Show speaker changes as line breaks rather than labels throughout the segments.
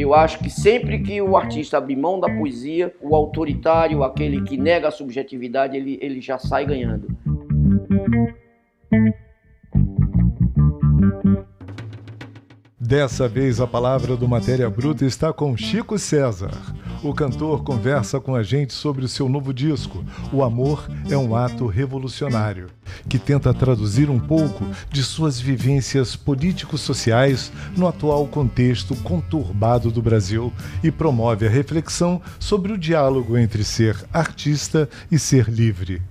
Eu acho que sempre que o artista abrir mão da poesia, o autoritário, aquele que nega a subjetividade, ele, ele já sai ganhando.
Dessa vez a palavra do Matéria Bruta está com Chico César. O cantor conversa com a gente sobre o seu novo disco, O Amor é um Ato Revolucionário, que tenta traduzir um pouco de suas vivências político-sociais no atual contexto conturbado do Brasil e promove a reflexão sobre o diálogo entre ser artista e ser livre.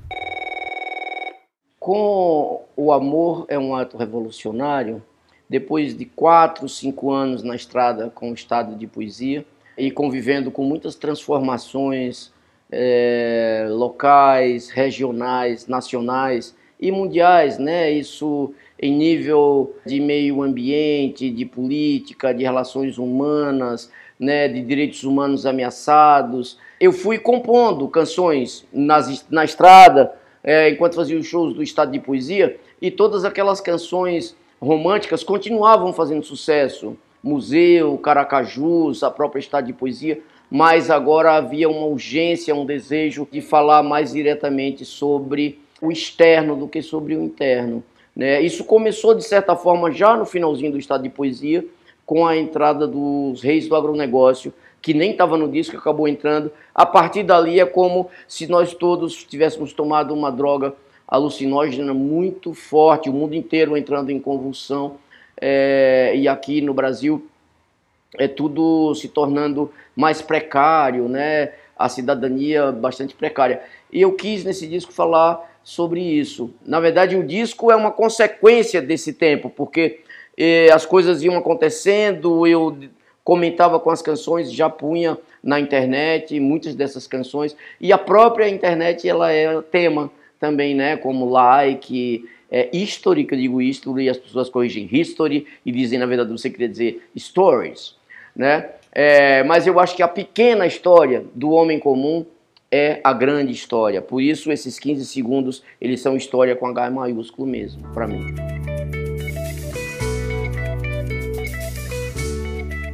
Com O Amor é um Ato Revolucionário, depois de quatro, cinco anos na estrada com o estado de poesia e convivendo com muitas transformações é, locais, regionais, nacionais e mundiais, né? Isso em nível de meio ambiente, de política, de relações humanas, né? De direitos humanos ameaçados. Eu fui compondo canções nas, na estrada é, enquanto fazia os shows do estado de poesia e todas aquelas canções românticas continuavam fazendo sucesso. Museu, Caracajus, a própria Estado de Poesia, mas agora havia uma urgência, um desejo de falar mais diretamente sobre o externo do que sobre o interno. Né? Isso começou, de certa forma, já no finalzinho do Estado de Poesia, com a entrada dos reis do agronegócio, que nem estava no disco, acabou entrando. A partir dali é como se nós todos tivéssemos tomado uma droga alucinógena muito forte, o mundo inteiro entrando em convulsão, é, e aqui no Brasil é tudo se tornando mais precário, né? a cidadania bastante precária. E eu quis nesse disco falar sobre isso. Na verdade, o disco é uma consequência desse tempo, porque eh, as coisas iam acontecendo, eu comentava com as canções, já punha na internet muitas dessas canções, e a própria internet ela é tema também, né, como like, é, history, que eu digo history, e as pessoas corrigem history e dizem, na verdade, você queria dizer stories, né? É, mas eu acho que a pequena história do homem comum é a grande história. Por isso, esses 15 segundos, eles são história com H maiúsculo mesmo, para mim.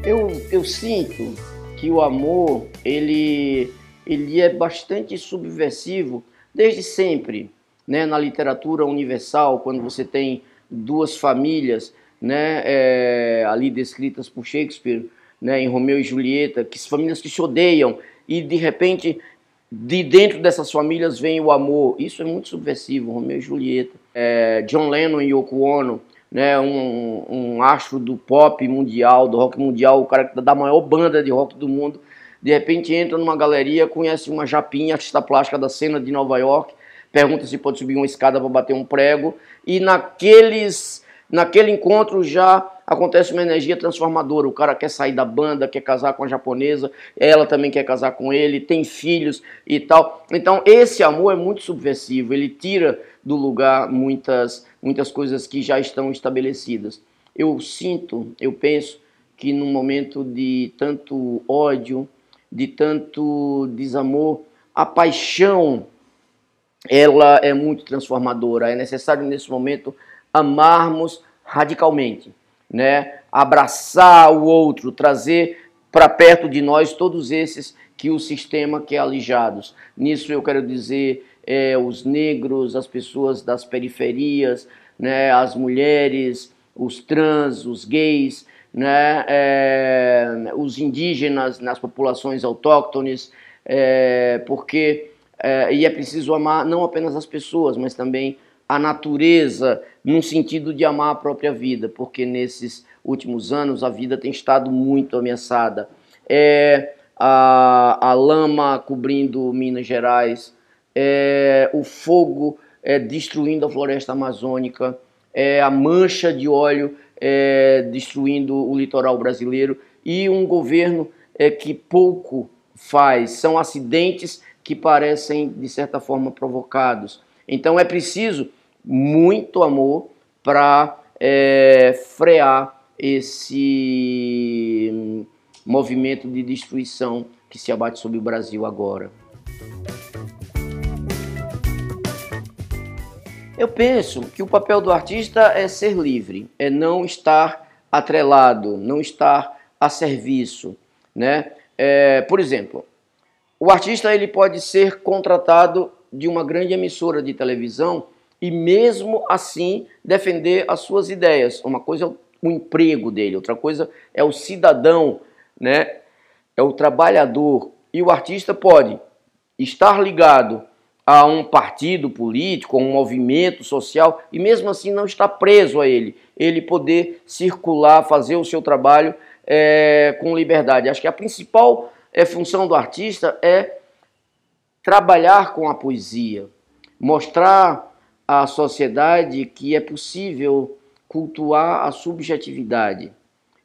Eu, eu sinto que o amor, ele, ele é bastante subversivo Desde sempre, né, na literatura universal, quando você tem duas famílias né, é, ali descritas por Shakespeare, né, em Romeu e Julieta, que famílias que se odeiam e de repente de dentro dessas famílias vem o amor. Isso é muito subversivo, Romeu e Julieta. É, John Lennon e Yoko Ono, né, um, um astro do pop mundial, do rock mundial, o cara da maior banda de rock do mundo, de repente entra numa galeria, conhece uma japinha, artista plástica da cena de Nova York, pergunta se pode subir uma escada para bater um prego, e naqueles, naquele encontro já acontece uma energia transformadora. O cara quer sair da banda, quer casar com a japonesa, ela também quer casar com ele, tem filhos e tal. Então esse amor é muito subversivo, ele tira do lugar muitas, muitas coisas que já estão estabelecidas. Eu sinto, eu penso que num momento de tanto ódio, de tanto desamor, a paixão ela é muito transformadora. É necessário nesse momento amarmos radicalmente, né? Abraçar o outro, trazer para perto de nós todos esses que o sistema quer alijados. Nisso eu quero dizer é, os negros, as pessoas das periferias, né, as mulheres, os trans, os gays, né, é, os indígenas nas populações autóctones, é, porque é, e é preciso amar não apenas as pessoas, mas também a natureza, no sentido de amar a própria vida, porque nesses últimos anos a vida tem estado muito ameaçada. É a, a lama cobrindo Minas Gerais, é o fogo é, destruindo a floresta amazônica, é a mancha de óleo é, destruindo o litoral brasileiro e um governo é, que pouco faz. São acidentes que parecem, de certa forma, provocados. Então é preciso muito amor para é, frear esse movimento de destruição que se abate sobre o Brasil agora. Eu penso que o papel do artista é ser livre, é não estar atrelado, não estar a serviço. né? É, por exemplo, o artista ele pode ser contratado de uma grande emissora de televisão e mesmo assim defender as suas ideias. Uma coisa é o emprego dele, outra coisa é o cidadão, né? É o trabalhador. E o artista pode estar ligado a um partido político, a um movimento social e mesmo assim não estar preso a ele. Ele poder circular, fazer o seu trabalho é, com liberdade. Acho que a principal é, função do artista é trabalhar com a poesia, mostrar à sociedade que é possível cultuar a subjetividade.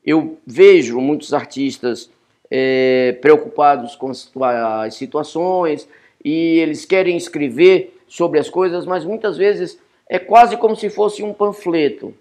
Eu vejo muitos artistas é, preocupados com as situações e eles querem escrever sobre as coisas, mas muitas vezes é quase como se fosse um panfleto.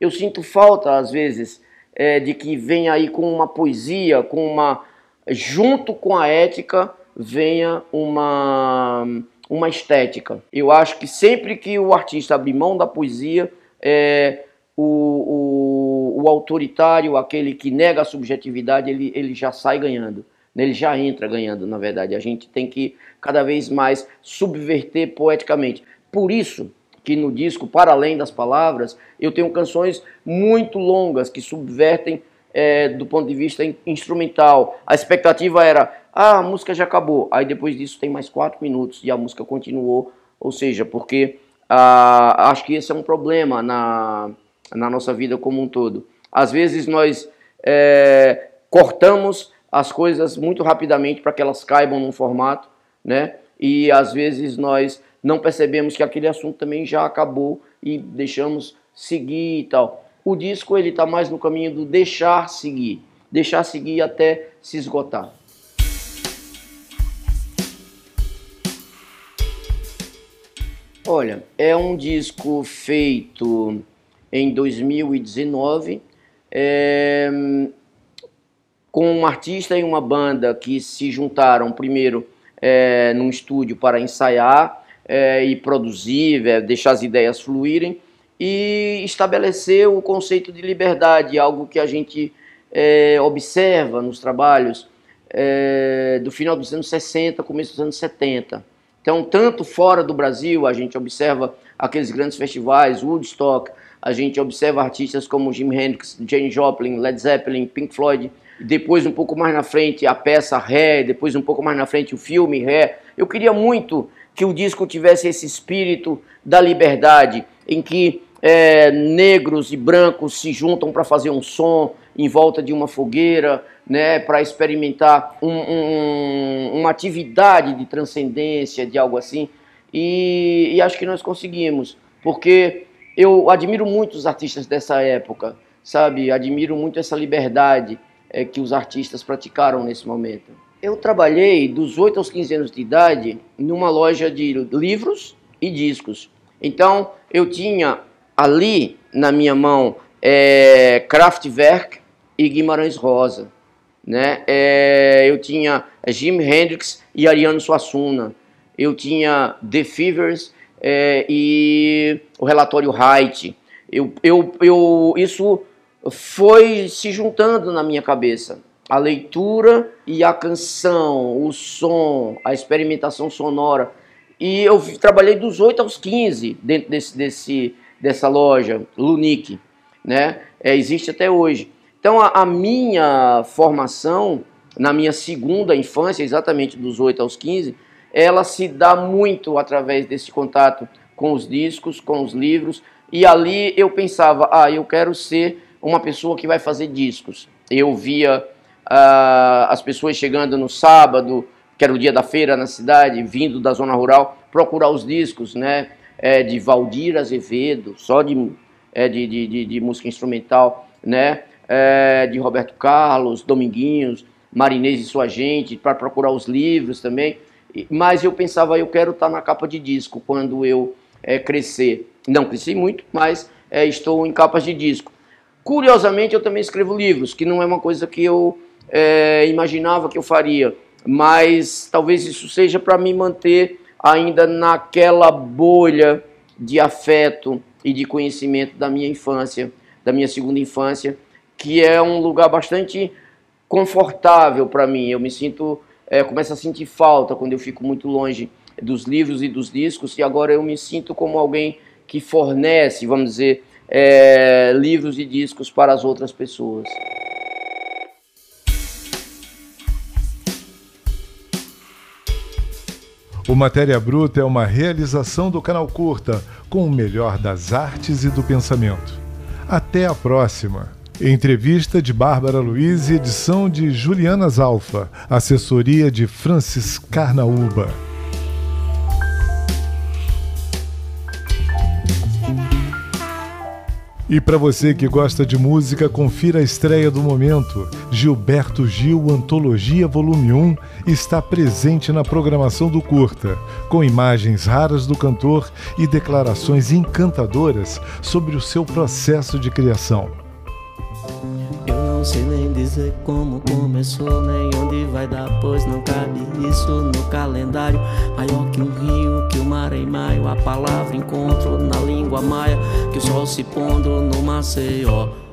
Eu sinto falta, às vezes, é, de que venha aí com uma poesia, com uma. junto com a ética, venha uma uma estética. Eu acho que sempre que o artista abrir mão da poesia, é, o, o, o, autoritário, aquele que nega a subjetividade, ele, ele já sai ganhando. Ele já entra ganhando, na verdade. A gente tem que cada vez mais subverter poeticamente. Por isso que no disco, para além das palavras, eu tenho canções muito longas que subvertem é, do ponto de vista instrumental. A expectativa era, ah, a música já acabou. Aí depois disso tem mais quatro minutos e a música continuou. Ou seja, porque ah, acho que esse é um problema na, na nossa vida como um todo. Às vezes nós é, cortamos as coisas muito rapidamente para que elas caibam num formato, né? E às vezes nós não percebemos que aquele assunto também já acabou e deixamos seguir e tal. O disco ele está mais no caminho do deixar seguir, deixar seguir até se esgotar. Olha, é um disco feito em 2019 é, com um artista e uma banda que se juntaram primeiro é, num estúdio para ensaiar é, e produzir, é, deixar as ideias fluírem e estabeleceu o conceito de liberdade, algo que a gente é, observa nos trabalhos é, do final dos anos 60, começo dos anos 70. Então, tanto fora do Brasil, a gente observa aqueles grandes festivais, Woodstock, a gente observa artistas como Jimi Hendrix, Jane Joplin, Led Zeppelin, Pink Floyd, depois um pouco mais na frente a peça Ré, depois um pouco mais na frente o filme Ré. Eu queria muito que o disco tivesse esse espírito da liberdade, em que é, negros e brancos se juntam para fazer um som em volta de uma fogueira, né, para experimentar um, um, uma atividade de transcendência, de algo assim. E, e acho que nós conseguimos, porque eu admiro muito os artistas dessa época, sabe? Admiro muito essa liberdade é, que os artistas praticaram nesse momento. Eu trabalhei dos 8 aos 15 anos de idade numa loja de livros e discos. Então, eu tinha ali na minha mão é, Kraftwerk e Guimarães Rosa. Né? É, eu tinha Jimi Hendrix e Ariano Suassuna. Eu tinha The Fevers é, e o relatório Height. Eu, eu, eu, isso foi se juntando na minha cabeça. A leitura e a canção, o som, a experimentação sonora. E eu trabalhei dos 8 aos 15 dentro desse, desse, dessa loja, Lunique, né? É, existe até hoje. Então a, a, minha formação, na minha segunda infância, exatamente dos 8 aos 15, ela se dá muito através desse contato com os discos, com os livros, e ali eu pensava, ah, eu quero ser uma pessoa que vai fazer discos. Eu via ah, as pessoas chegando no sábado, que era o dia da feira na cidade, vindo da zona rural, procurar os discos, né? É, de Valdir Azevedo, só de, é, de, de, de, de música instrumental, né? É, de Roberto Carlos, Dominguinhos, Marinês e sua gente, para procurar os livros também. Mas eu pensava, eu quero estar tá na capa de disco quando eu é, crescer. Não cresci muito, mas é, estou em capas de disco. Curiosamente, eu também escrevo livros, que não é uma coisa que eu é, imaginava que eu faria, mas talvez isso seja para me manter ainda naquela bolha de afeto e de conhecimento da minha infância, da minha segunda infância, que é um lugar bastante confortável para mim. Eu me sinto, é, começo a sentir falta quando eu fico muito longe dos livros e dos discos, e agora eu me sinto como alguém que fornece, vamos dizer, é, livros e discos para as outras pessoas.
O Matéria Bruta é uma realização do canal Curta, com o melhor das artes e do pensamento. Até a próxima! Entrevista de Bárbara Luiz e edição de Juliana Zalfa, assessoria de Francis Carnaúba. E para você que gosta de música, confira a estreia do momento. Gilberto Gil Antologia Volume 1 está presente na programação do Curta, com imagens raras do cantor e declarações encantadoras sobre o seu processo de criação.
Sei nem dizer como começou, nem onde vai dar, pois não cabe isso no calendário. Maior que um rio, que o mar em maio, a palavra encontro na língua maia, que o sol se pondo no Maceió.